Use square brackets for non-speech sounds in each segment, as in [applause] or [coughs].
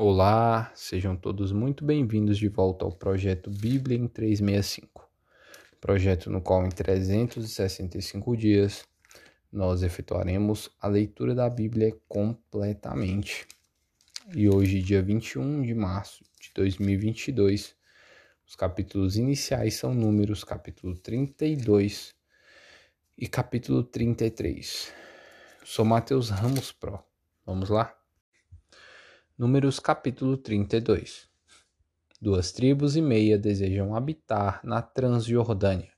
Olá, sejam todos muito bem-vindos de volta ao projeto Bíblia em 365. Projeto no qual em 365 dias nós efetuaremos a leitura da Bíblia completamente. E hoje, dia 21 de março de 2022, os capítulos iniciais são números capítulo 32 e capítulo 33. Sou Mateus Ramos Pro. Vamos lá? Números capítulo 32 Duas tribos e meia desejam habitar na Transjordânia.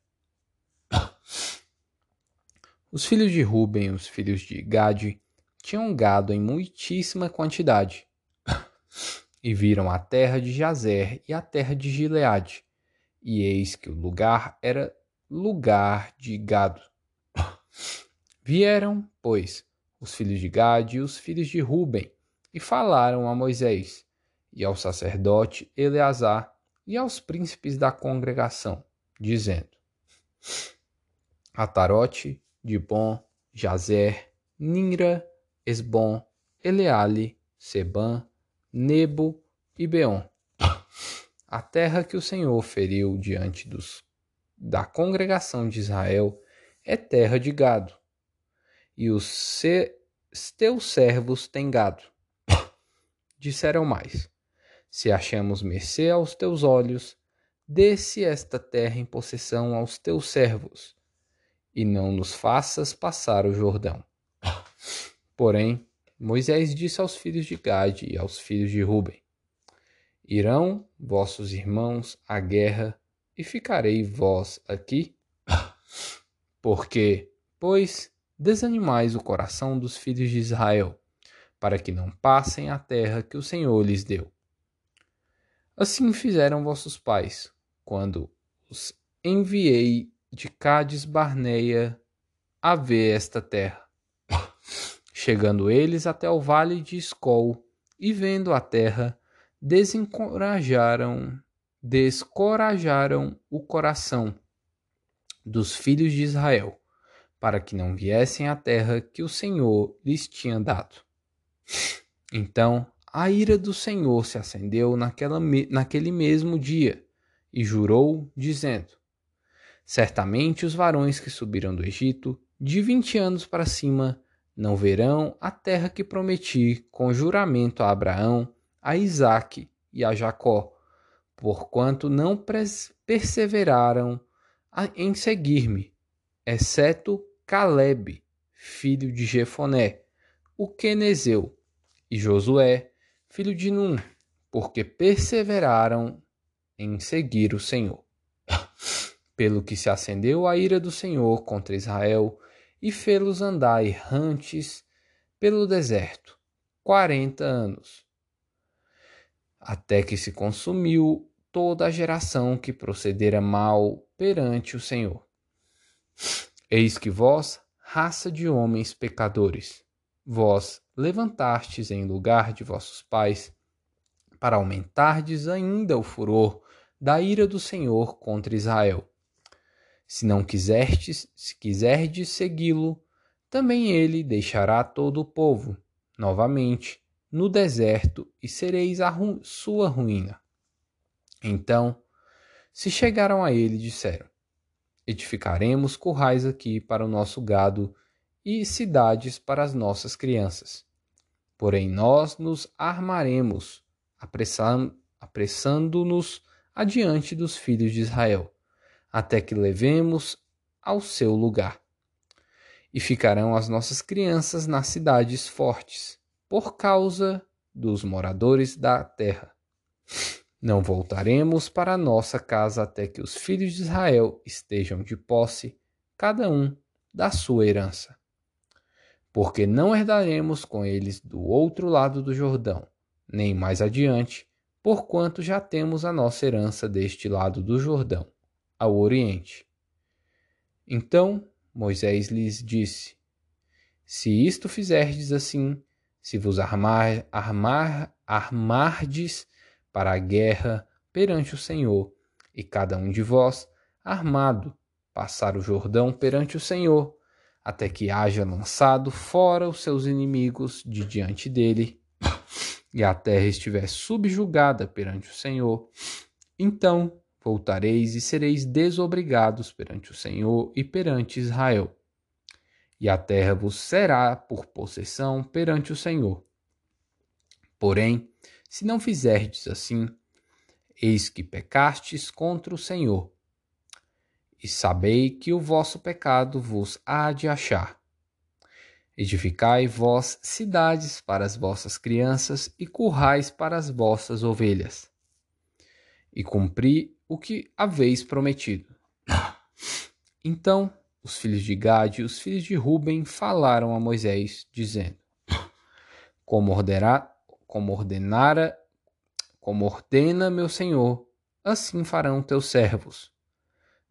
[coughs] Os filhos de Ruben, os filhos de Gade, tinham gado em muitíssima quantidade. [coughs] E viram a terra de Jazer e a terra de Gileade, e eis que o lugar era lugar de gado. [coughs] Vieram, pois, os filhos de Gade e os filhos de Ruben, e falaram a Moisés, e ao sacerdote Eleazar, e aos príncipes da congregação, dizendo: Atarote, Dibon, Jazer, Ninra, Esbom, Eleale, Seban, Nebo e Beon. A terra que o Senhor feriu diante dos, da congregação de Israel é terra de gado, e os se, teus servos têm gado disseram mais: Se achamos mercê aos teus olhos, desce esta terra em possessão aos teus servos, e não nos faças passar o Jordão. [laughs] Porém, Moisés disse aos filhos de Gade e aos filhos de Ruben: Irão vossos irmãos à guerra, e ficarei vós aqui? [laughs] Porque, pois, desanimais o coração dos filhos de Israel, para que não passem a terra que o Senhor lhes deu. Assim fizeram vossos pais, quando os enviei de Cádiz Barneia a ver esta terra. Chegando eles até o vale de Escol e vendo a terra, desencorajaram, descorajaram o coração dos filhos de Israel, para que não viessem à terra que o Senhor lhes tinha dado. Então a ira do Senhor se acendeu naquela, naquele mesmo dia e jurou, dizendo: Certamente os varões que subiram do Egito, de vinte anos para cima, não verão a terra que prometi com juramento a Abraão, a Isaque e a Jacó, porquanto não perseveraram em seguir-me, exceto Caleb, filho de Jefoné, o quenezeu, e Josué, filho de Num, porque perseveraram em seguir o Senhor. [laughs] Pelo que se acendeu a ira do Senhor contra Israel e fê-los andar errantes pelo deserto quarenta anos, até que se consumiu toda a geração que procedera mal perante o Senhor. Eis que vós, raça de homens pecadores, vós levantastes em lugar de vossos pais, para aumentardes ainda o furor da ira do Senhor contra Israel. Se não quiserdes, se quiserdes segui-lo, também ele deixará todo o povo, novamente, no deserto, e sereis a ru sua ruína. Então, se chegaram a ele, disseram: Edificaremos currais aqui para o nosso gado e cidades para as crianças. Porém, nós nos armaremos, apressando-nos adiante dos filhos de Israel, até que levemos ao seu lugar. E ficarão as nossas crianças nas cidades fortes, por causa dos moradores da terra. Não voltaremos para nossa casa até que os filhos de Israel estejam de posse, cada um da sua herança porque não herdaremos com eles do outro lado do Jordão, nem mais adiante, porquanto já temos a nossa herança deste lado do Jordão, ao oriente. Então Moisés lhes disse: Se isto fizerdes assim, se vos armar, armar, armardes para a guerra perante o Senhor, e cada um de vós, armado, passar o Jordão perante o Senhor, até que haja lançado fora os seus inimigos de diante dele. e a terra estiver subjugada perante o Senhor, então voltareis e sereis desobrigados perante o Senhor e perante Israel. E a terra vos será por possessão perante o Senhor. Porém, se não fizerdes assim, eis que pecastes contra o Senhor. E sabei que o vosso pecado vos há de achar. Edificai vós cidades para as vossas crianças e currais para as vossas ovelhas. E cumpri o que haveis prometido. Então os filhos de Gade e os filhos de Ruben falaram a Moisés, dizendo: Como, ordenar, como ordenara, como ordena meu senhor, assim farão teus servos,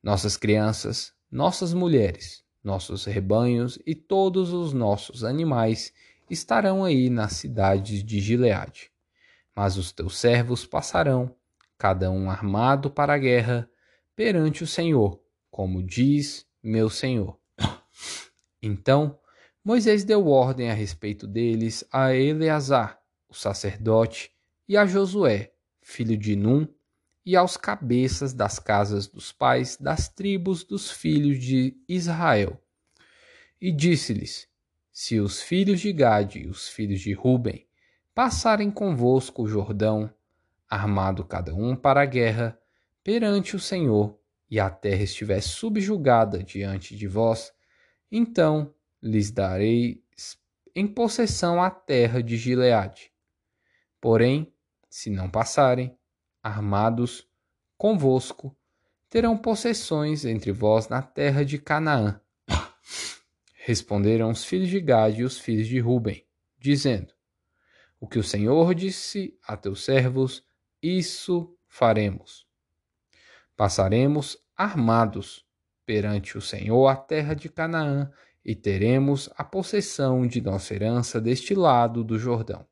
nossas crianças, nossas mulheres, nossos rebanhos e todos os nossos animais estarão aí nas cidades de Gileade. Mas os teus servos passarão cada um armado para a guerra, perante o Senhor, como diz meu Senhor. [coughs] Então Moisés deu ordem a respeito deles a Eleazar, o sacerdote, e a Josué, filho de Num, e aos cabeças das casas dos pais das tribos dos filhos de Israel. E disse-lhes: Se os filhos de Gade e os filhos de Ruben passarem convosco o Jordão, armado cada um para a guerra, perante o Senhor, e a terra estiver subjugada diante de vós, então lhes darei em possessão a terra de Gileade. Porém, se não passarem, armados convosco, terão possessões entre vós na terra de Canaã. Responderam os filhos de Gade e os filhos de Ruben, dizendo: O que o Senhor disse a teus servos, isso faremos. Passaremos armados perante o Senhor a terra de Canaã e teremos a possessão de nossa herança deste lado do Jordão.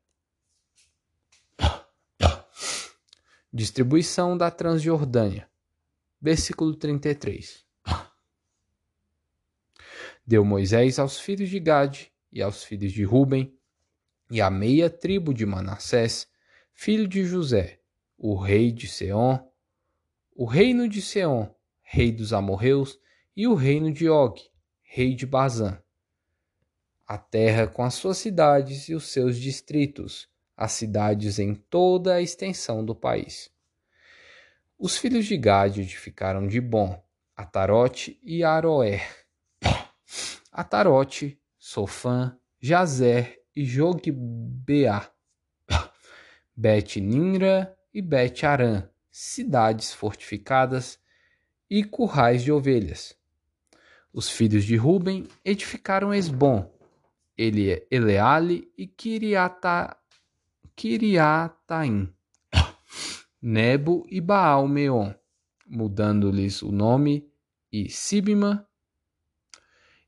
Distribuição da Transjordânia. Versículo 33. [laughs] Deu Moisés aos filhos de Gade e aos filhos de Ruben e à meia tribo de Manassés, filho de José, o rei de Seom, o reino de Seom, rei dos amorreus, e o reino de Og, rei de Bazã. A terra com as suas cidades e os seus distritos, as cidades em toda a extensão do país. Os filhos de Gade edificaram de Bom, Atarote e Aroer. [coughs] Atarote, Sofã, Jazer e Jogbeá. [coughs] Bet-Ninra e Bet-Arã, cidades fortificadas e currais de ovelhas. Os filhos de Ruben edificaram Esbom, Eleale e Kiriata, Kiriataim, Nebo e Baal-Meon, mudando-lhes o nome, e Sibima,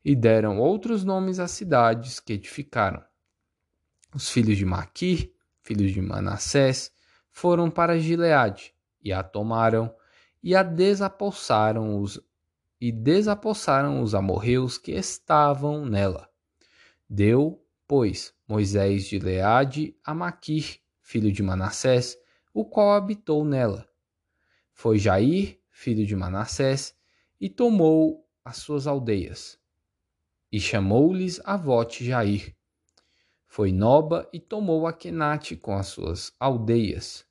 e deram outros nomes às cidades que edificaram. Os filhos de Maquir, filhos de Manassés, foram para Gileade e a tomaram e a desapossaram os e desapossaram os amorreus que estavam nela. Deu, pois, Moisés de Leade a Maquir, filho de Manassés, o qual habitou nela. Foi Jair, filho de Manassés, e tomou as suas aldeias. E chamou-lhes a vote Jair. Foi Noba e tomou Aquenate com as suas aldeias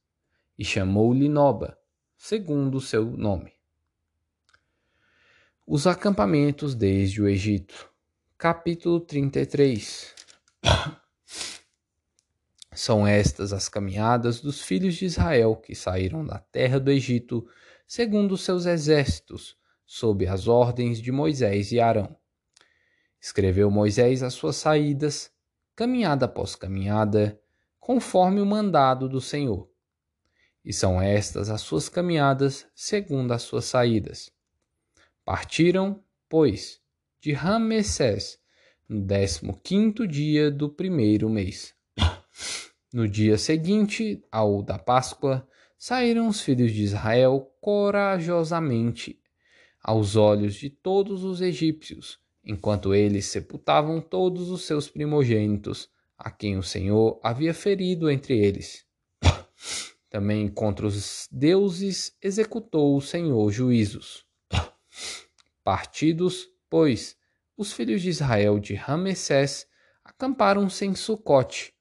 e chamou-lhe Noba, segundo o seu nome. Os acampamentos desde o Egito. Capítulo 33 [coughs] São estas as caminhadas dos filhos de Israel que saíram da terra do Egito, segundo seus exércitos, sob as ordens de Moisés e Arão. Escreveu Moisés as suas saídas, caminhada após caminhada, conforme o mandado do Senhor e são estas as suas caminhadas segundo as suas saídas. Partiram, pois, de Ramessés no décimo quinto dia do primeiro mês. No dia seguinte ao da Páscoa, saíram os filhos de Israel corajosamente aos olhos de todos os egípcios, enquanto eles sepultavam todos os seus primogênitos a quem o Senhor havia ferido entre eles. Também contra os deuses executou o Senhor juízos. Partidos, pois, os filhos de Israel de Ramessés acamparam-se em Sucote,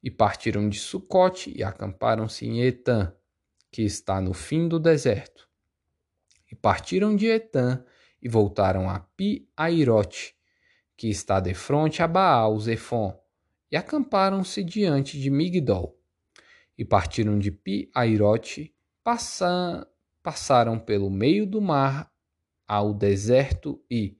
e partiram de Sucote e acamparam-se em Etã, que está no fim do deserto. E partiram de Etã e voltaram a Pi-Airote, que está de frente a Baal-Zephon, e acamparam-se diante de Migdol. E partiram de Pi-Airote, passaram pelo meio do mar ao deserto e,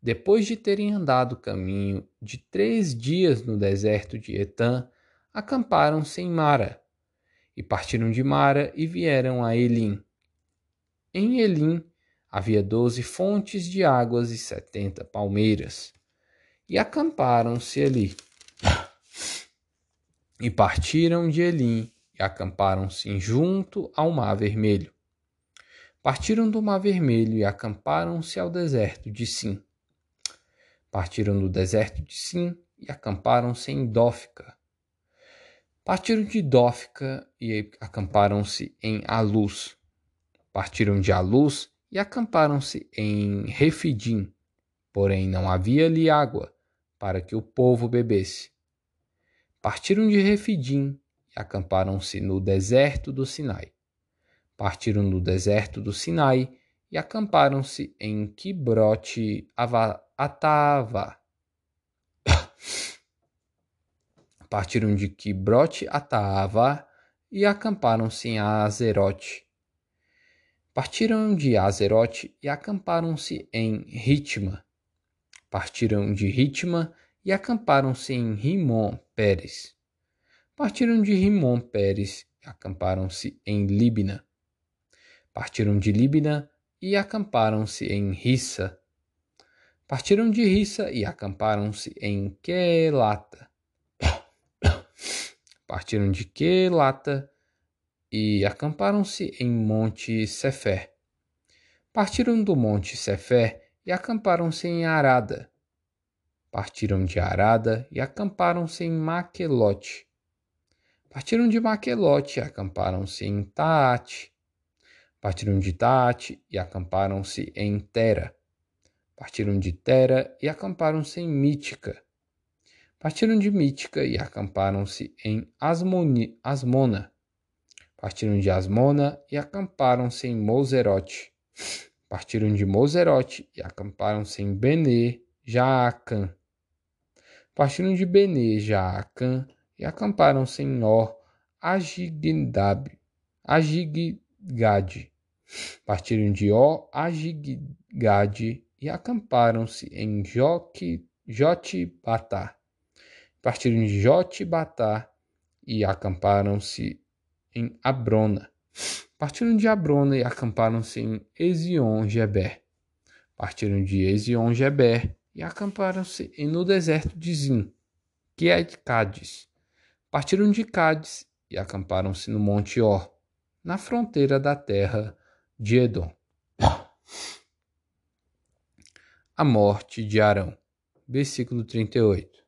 depois de terem andado caminho de três dias no deserto de Etã, acamparam-se em Mara. E partiram de Mara e vieram a Elim. Em Elim havia doze fontes de águas e setenta palmeiras. E acamparam-se ali. E partiram de Elim e acamparam-se junto ao Mar Vermelho. Partiram do Mar Vermelho e acamparam-se ao deserto de Sim. Partiram do deserto de Sim e acamparam-se em Dófica. Partiram de Dófica e acamparam-se em Aluz. Partiram de Aluz e acamparam-se em Refidim. Porém não havia ali água para que o povo bebesse. Partiram de Refidim e acamparam-se no deserto do Sinai. Partiram do deserto do Sinai e acamparam-se em Quibrote Atava. Partiram de Quibrote Atava e acamparam-se em Azerote. Partiram de Azerote e acamparam-se em Ritma. Partiram de Ritma e acamparam-se em Rimon Pérez. Partiram de Rimon Pérez e acamparam-se em Líbina. Partiram de Líbina e acamparam-se em Rissa. Partiram de Rissa e acamparam-se em Quelata. Partiram de Quelata e acamparam-se em Monte Cefé. Partiram do Monte Cefé e acamparam-se em Arada. Partiram de Arada e acamparam-se em Maquelote. Partiram de Maquelote e acamparam-se em Taate. Partiram de Taate e acamparam-se em Tera. Partiram de Tera e acamparam-se em Mítica. Partiram de Mítica e acamparam-se em Asmoni, Asmona. Partiram de Asmona e acamparam-se em Moserote. Partiram de Moserote e acamparam-se em Benê, Jaacã. Partiram de Benê, Jaacã e acamparam-se em Or, Agigdab. Partiram de Or, Agigade e acamparam-se em Jotbatá. Partiram de Jotbatá e acamparam-se em Abrona. Partiram de Abrona e acamparam-se em Ezion-Geber. Partiram de Ezion-Geber e acamparam-se no deserto de Zim, que é de Cádiz. Partiram de Cádiz e acamparam-se no Monte Or, na fronteira da terra de Edom. A morte de Arão. Versículo 38.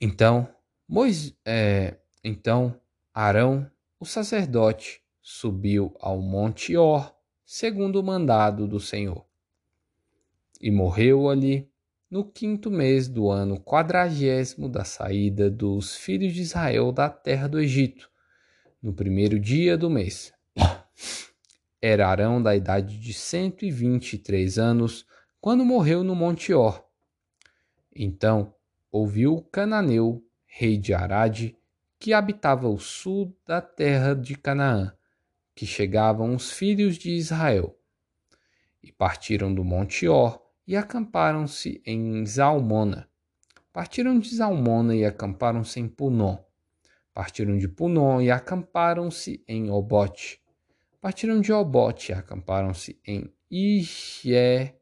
Então, Mois, é, então Arão, o sacerdote, subiu ao monte Or, segundo o mandado do Senhor e morreu ali no quinto mês do ano quadragésimo da saída dos filhos de Israel da terra do Egito, no primeiro dia do mês. Era Arão da idade de cento e vinte e três anos quando morreu no Monte Or. Então ouviu Cananeu, rei de Arade, que habitava o sul da terra de Canaã, que chegavam os filhos de Israel. E partiram do Monte Or e acamparam-se em Zalmona. Partiram de Zalmona e acamparam-se em Punon. Partiram de Punon e acamparam-se em Obote. Partiram de Obote e acamparam-se em Ige,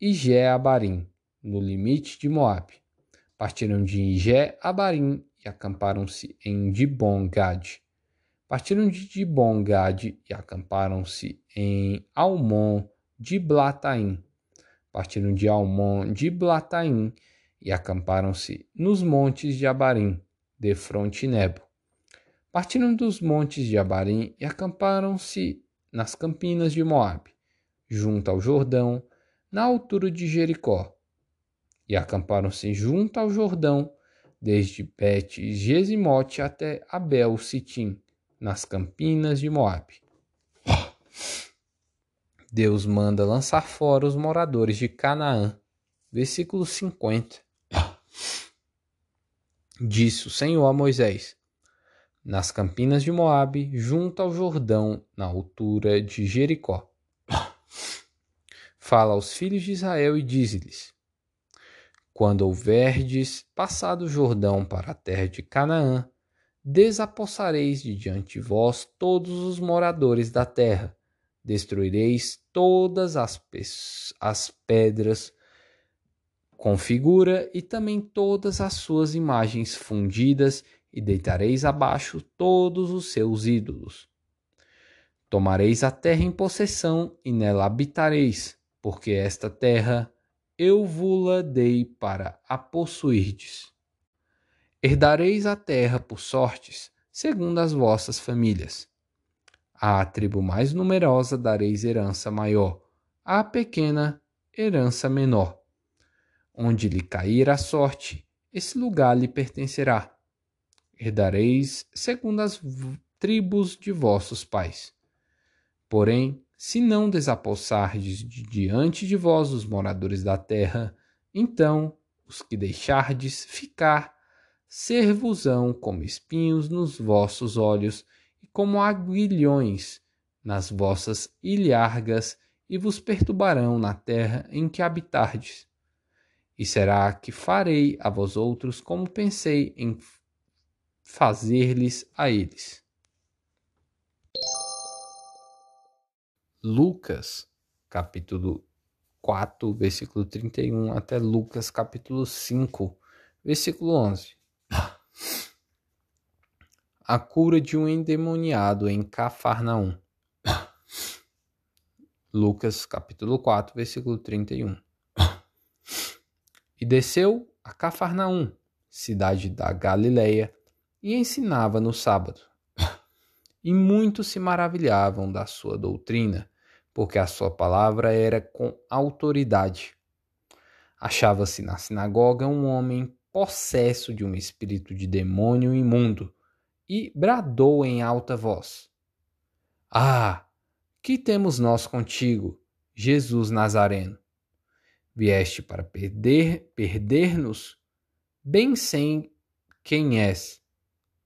Ige-Abarim, no limite de Moabe. Partiram de Ige-Abarim e acamparam-se em Dibon-Gad. Partiram de Dibon-Gad e acamparam-se em Almon de Blataim partiram de Almon de Blataim e acamparam-se nos montes de Abarim, de fronte Nebo. Partiram dos montes de Abarim e acamparam-se nas campinas de Moabe, junto ao Jordão, na altura de Jericó. E acamparam-se junto ao Jordão, desde Bet-Gesimote até Abel-Sitim, nas campinas de Moabe. Deus manda lançar fora os moradores de Canaã. Versículo 50. Disse o Senhor a Moisés: Nas campinas de Moabe, junto ao Jordão, na altura de Jericó. [coughs] Fala aos filhos de Israel e dize-lhes: Quando houverdes passado o Jordão para a terra de Canaã, desapossareis de diante de vós todos os moradores da terra, destruireis todas as, as pedras com figura e também todas as suas imagens fundidas, e deitareis abaixo todos os seus ídolos. Tomareis a terra em possessão e nela habitareis, porque esta terra eu vou-la dei para a possuirdes. Herdareis a terra por sortes, segundo as vossas famílias. À tribo mais numerosa dareis herança maior, à pequena herança menor. Onde lhe cair a sorte, esse lugar lhe pertencerá. Herdareis segundo as tribos de vossos pais. Porém, se não desapossardes de diante de vós os moradores da terra, então os que deixardes ficar ser-vos-ão como espinhos nos vossos olhos e como aguilhões nas vossas ilhargas e vos perturbarão na terra em que habitardes. E será que farei a vós outros como pensei em fazer-lhes a eles. Lucas, capítulo 4, versículo 31 até Lucas, capítulo 5, versículo 11 a cura de um endemoniado em Cafarnaum. Lucas capítulo 4, versículo 31. E desceu a Cafarnaum, cidade da Galileia, e ensinava no sábado. E muitos se maravilhavam da sua doutrina, porque a sua palavra era com autoridade. Achava-se na sinagoga um homem possesso de um espírito de demônio imundo e bradou em alta voz: Ah, que temos nós contigo, Jesus Nazareno? Vieste para perder, perder-nos? Bem sei quem és,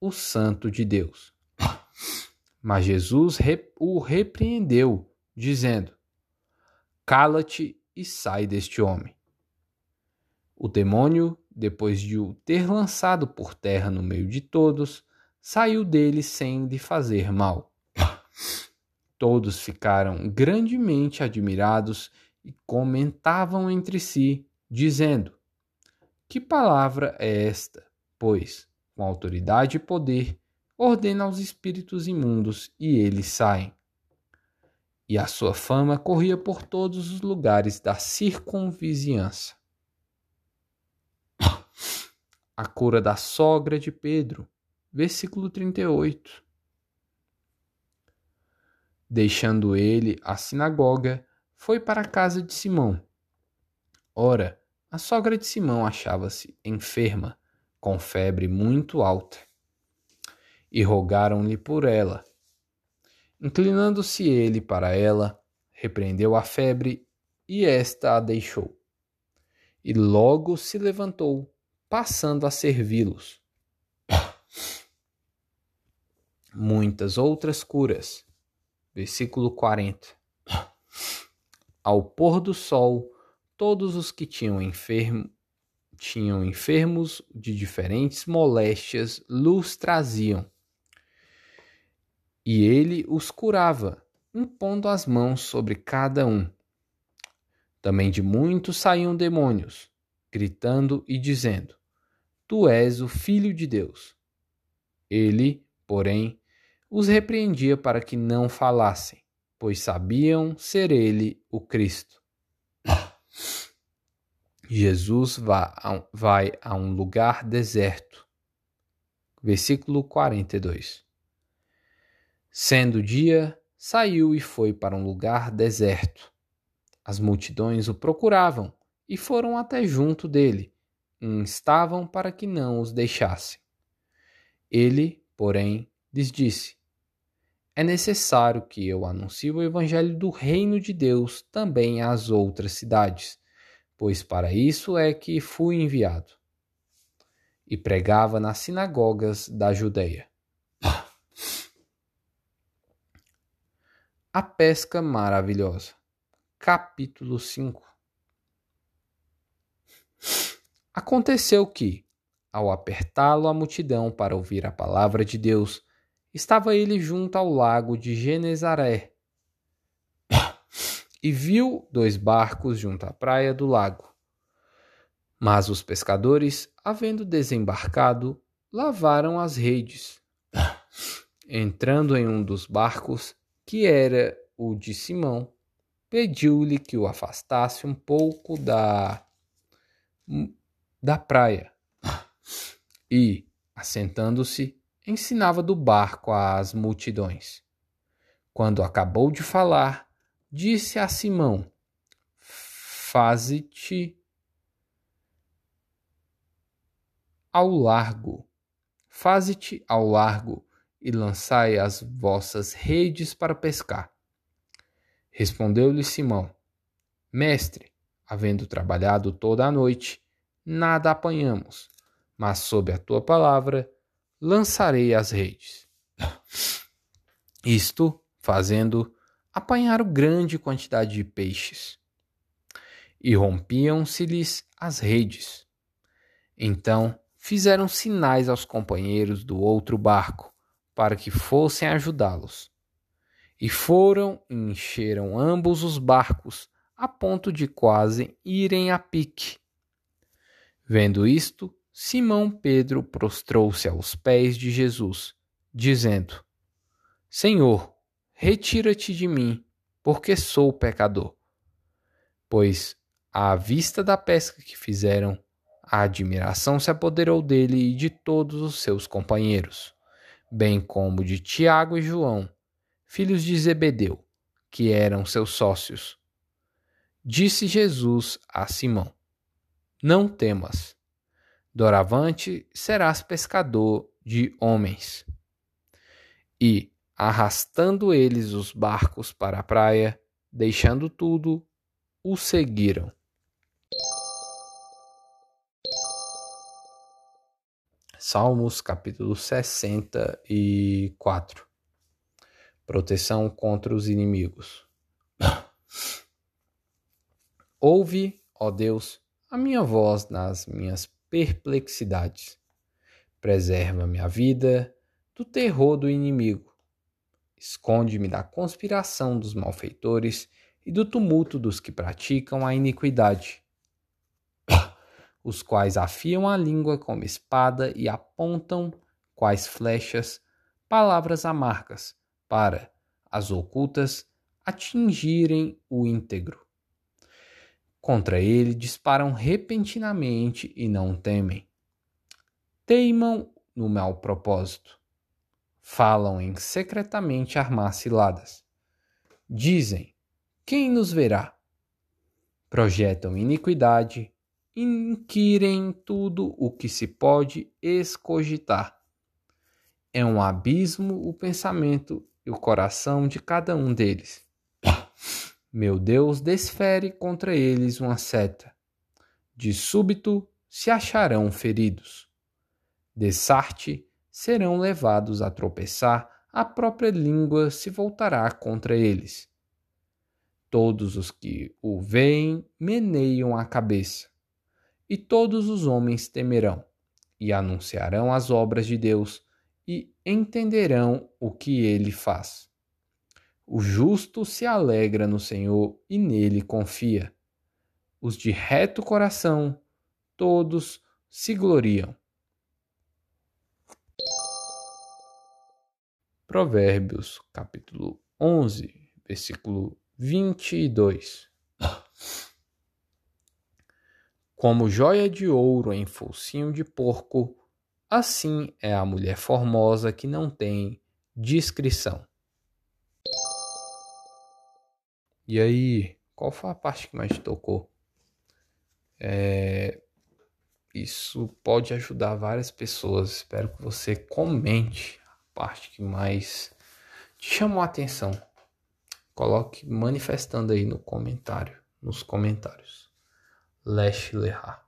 o Santo de Deus. Mas Jesus o repreendeu, dizendo: Cala-te e sai deste homem. O demônio, depois de o ter lançado por terra no meio de todos, saiu dele sem lhe fazer mal. Todos ficaram grandemente admirados e comentavam entre si, dizendo: Que palavra é esta? Pois, com autoridade e poder, ordena aos espíritos imundos e eles saem. E a sua fama corria por todos os lugares da circunvizinhança. A cura da sogra de Pedro versículo 38. Deixando ele a sinagoga, foi para a casa de Simão. Ora, a sogra de Simão achava-se enferma, com febre muito alta, e rogaram-lhe por ela. Inclinando-se ele para ela, repreendeu a febre e esta a deixou. E logo se levantou, passando a servi-los [coughs] muitas outras curas. Versículo 40. [coughs] Ao pôr do sol, todos os que tinham enfermo tinham enfermos de diferentes moléstias luz traziam. E ele os curava, impondo as mãos sobre cada um. Também de muitos saíam demônios, gritando e dizendo: Tu és o Filho de Deus. Ele, porém, os repreendia para que não falassem, pois sabiam ser ele o Cristo. Jesus vai a um lugar deserto. Versículo 42. Sendo dia, saiu e foi para um lugar deserto. As multidões o procuravam e foram até junto dele, e instavam para que não os deixassem. Ele, porém, lhes disse: É necessário que eu anuncie o evangelho do reino de Deus também às outras cidades pois para isso é que fui enviado. E pregava nas sinagogas da Judéia. A pesca maravilhosa. Capítulo 5 Aconteceu que, ao apertá-lo a multidão para ouvir a palavra de Deus, estava ele junto ao lago de Genezaré e viu dois barcos junto à praia do lago. Mas os pescadores, havendo desembarcado, lavaram as redes. Entrando em um dos barcos, que era o de Simão, pediu-lhe que o afastasse um pouco da da praia. E, assentando-se, ensinava do barco às multidões. Quando acabou de falar, disse a Simão: Faze-te ao largo, faze-te ao largo e lançai as vossas redes para pescar. Respondeu-lhe Simão: Mestre, havendo trabalhado toda a noite, nada apanhamos, mas sob a tua palavra lançarei as redes. [laughs] Isto, fazendo, apanharam grande quantidade de peixes. E rompiam-se-lhes as redes. Então fizeram sinais aos companheiros do outro barco, para que fossem ajudá-los. E foram e encheram ambos os barcos, a ponto de quase irem a pique. Vendo isto, Simão Pedro prostrou-se aos pés de Jesus, dizendo: Senhor, Retira-te de mim, porque sou pecador. Pois, à vista da pesca que fizeram, a admiração se apoderou dele e de todos os seus companheiros, bem como de Tiago e João, filhos de Zebedeu, que eram seus sócios. Disse Jesus a Simão: Não temas, doravante serás pescador de homens. E, arrastando eles os barcos para a praia, deixando tudo, o seguiram. Salmos capítulo 64 Proteção contra os inimigos. [laughs] Ouve, ó Deus, a minha voz nas minhas perplexidades. Preserva minha vida do terror do inimigo Esconde-me da conspiração dos malfeitores e do tumulto dos que praticam a iniquidade, os quais afiam a língua como espada e apontam, quais flechas, palavras amargas, para, as ocultas, atingirem o íntegro. Contra ele disparam repentinamente e não temem. Teimam no mau propósito falam em secretamente armar ciladas. Dizem: Quem nos verá? Projetam iniquidade, inquirem tudo o que se pode escogitar. É um abismo o pensamento e o coração de cada um deles. Meu Deus desfere contra eles uma seta. De súbito se acharão feridos. Dessarte serão levados a tropeçar, a própria língua se voltará contra eles. Todos os que o veem meneiam a cabeça, e todos os homens temerão, e anunciarão as obras de Deus, e entenderão o que ele faz. O justo se alegra no Senhor e nele confia. Os de reto coração, todos se gloriam. Provérbios, capítulo 11, versículo 22. Como joia de ouro em focinho de porco, assim é a mulher formosa que não tem discrição. E aí, qual foi a parte que mais te tocou? É, isso pode ajudar várias pessoas. Espero que você comente parte que mais te chamou a atenção. Coloque manifestando aí no comentário, nos comentários. Lesh Lehar.